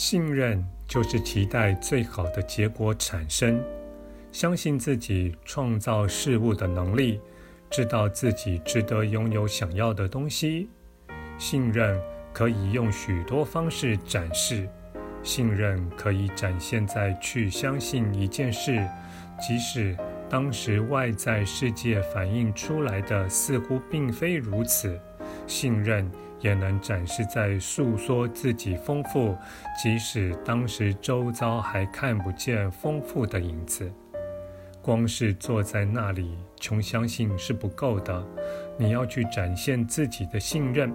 信任就是期待最好的结果产生，相信自己创造事物的能力，知道自己值得拥有想要的东西。信任可以用许多方式展示，信任可以展现在去相信一件事，即使当时外在世界反映出来的似乎并非如此。信任也能展示在诉说自己丰富，即使当时周遭还看不见丰富的影子。光是坐在那里，穷相信是不够的。你要去展现自己的信任，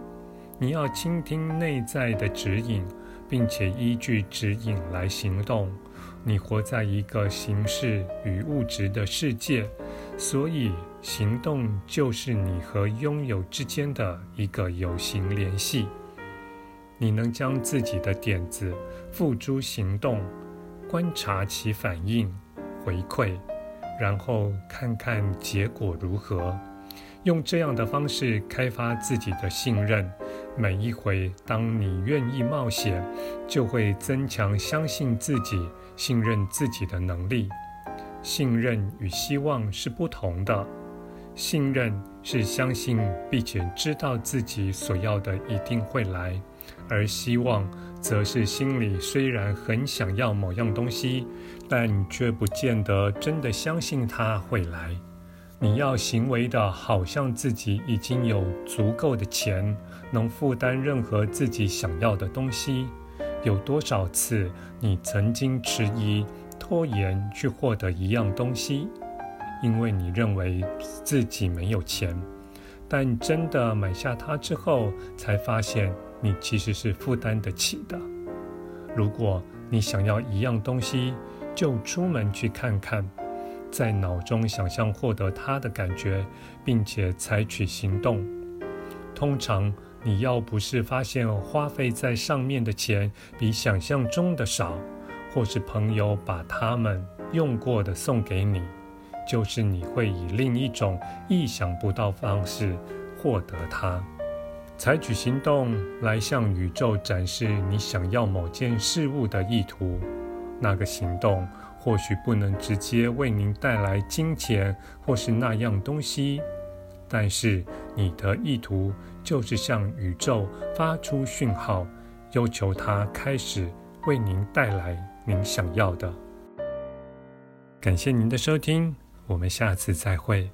你要倾听内在的指引，并且依据指引来行动。你活在一个形式与物质的世界，所以。行动就是你和拥有之间的一个有形联系。你能将自己的点子付诸行动，观察其反应、回馈，然后看看结果如何。用这样的方式开发自己的信任。每一回当你愿意冒险，就会增强相信自己、信任自己的能力。信任与希望是不同的。信任是相信并且知道自己所要的一定会来，而希望则是心里虽然很想要某样东西，但却不见得真的相信它会来。你要行为的好像自己已经有足够的钱，能负担任何自己想要的东西。有多少次你曾经迟疑、拖延去获得一样东西？因为你认为自己没有钱，但真的买下它之后，才发现你其实是负担得起的。如果你想要一样东西，就出门去看看，在脑中想象获得它的感觉，并且采取行动。通常，你要不是发现花费在上面的钱比想象中的少，或是朋友把他们用过的送给你。就是你会以另一种意想不到方式获得它，采取行动来向宇宙展示你想要某件事物的意图。那个行动或许不能直接为您带来金钱或是那样东西，但是你的意图就是向宇宙发出讯号，要求它开始为您带来您想要的。感谢您的收听。我们下次再会。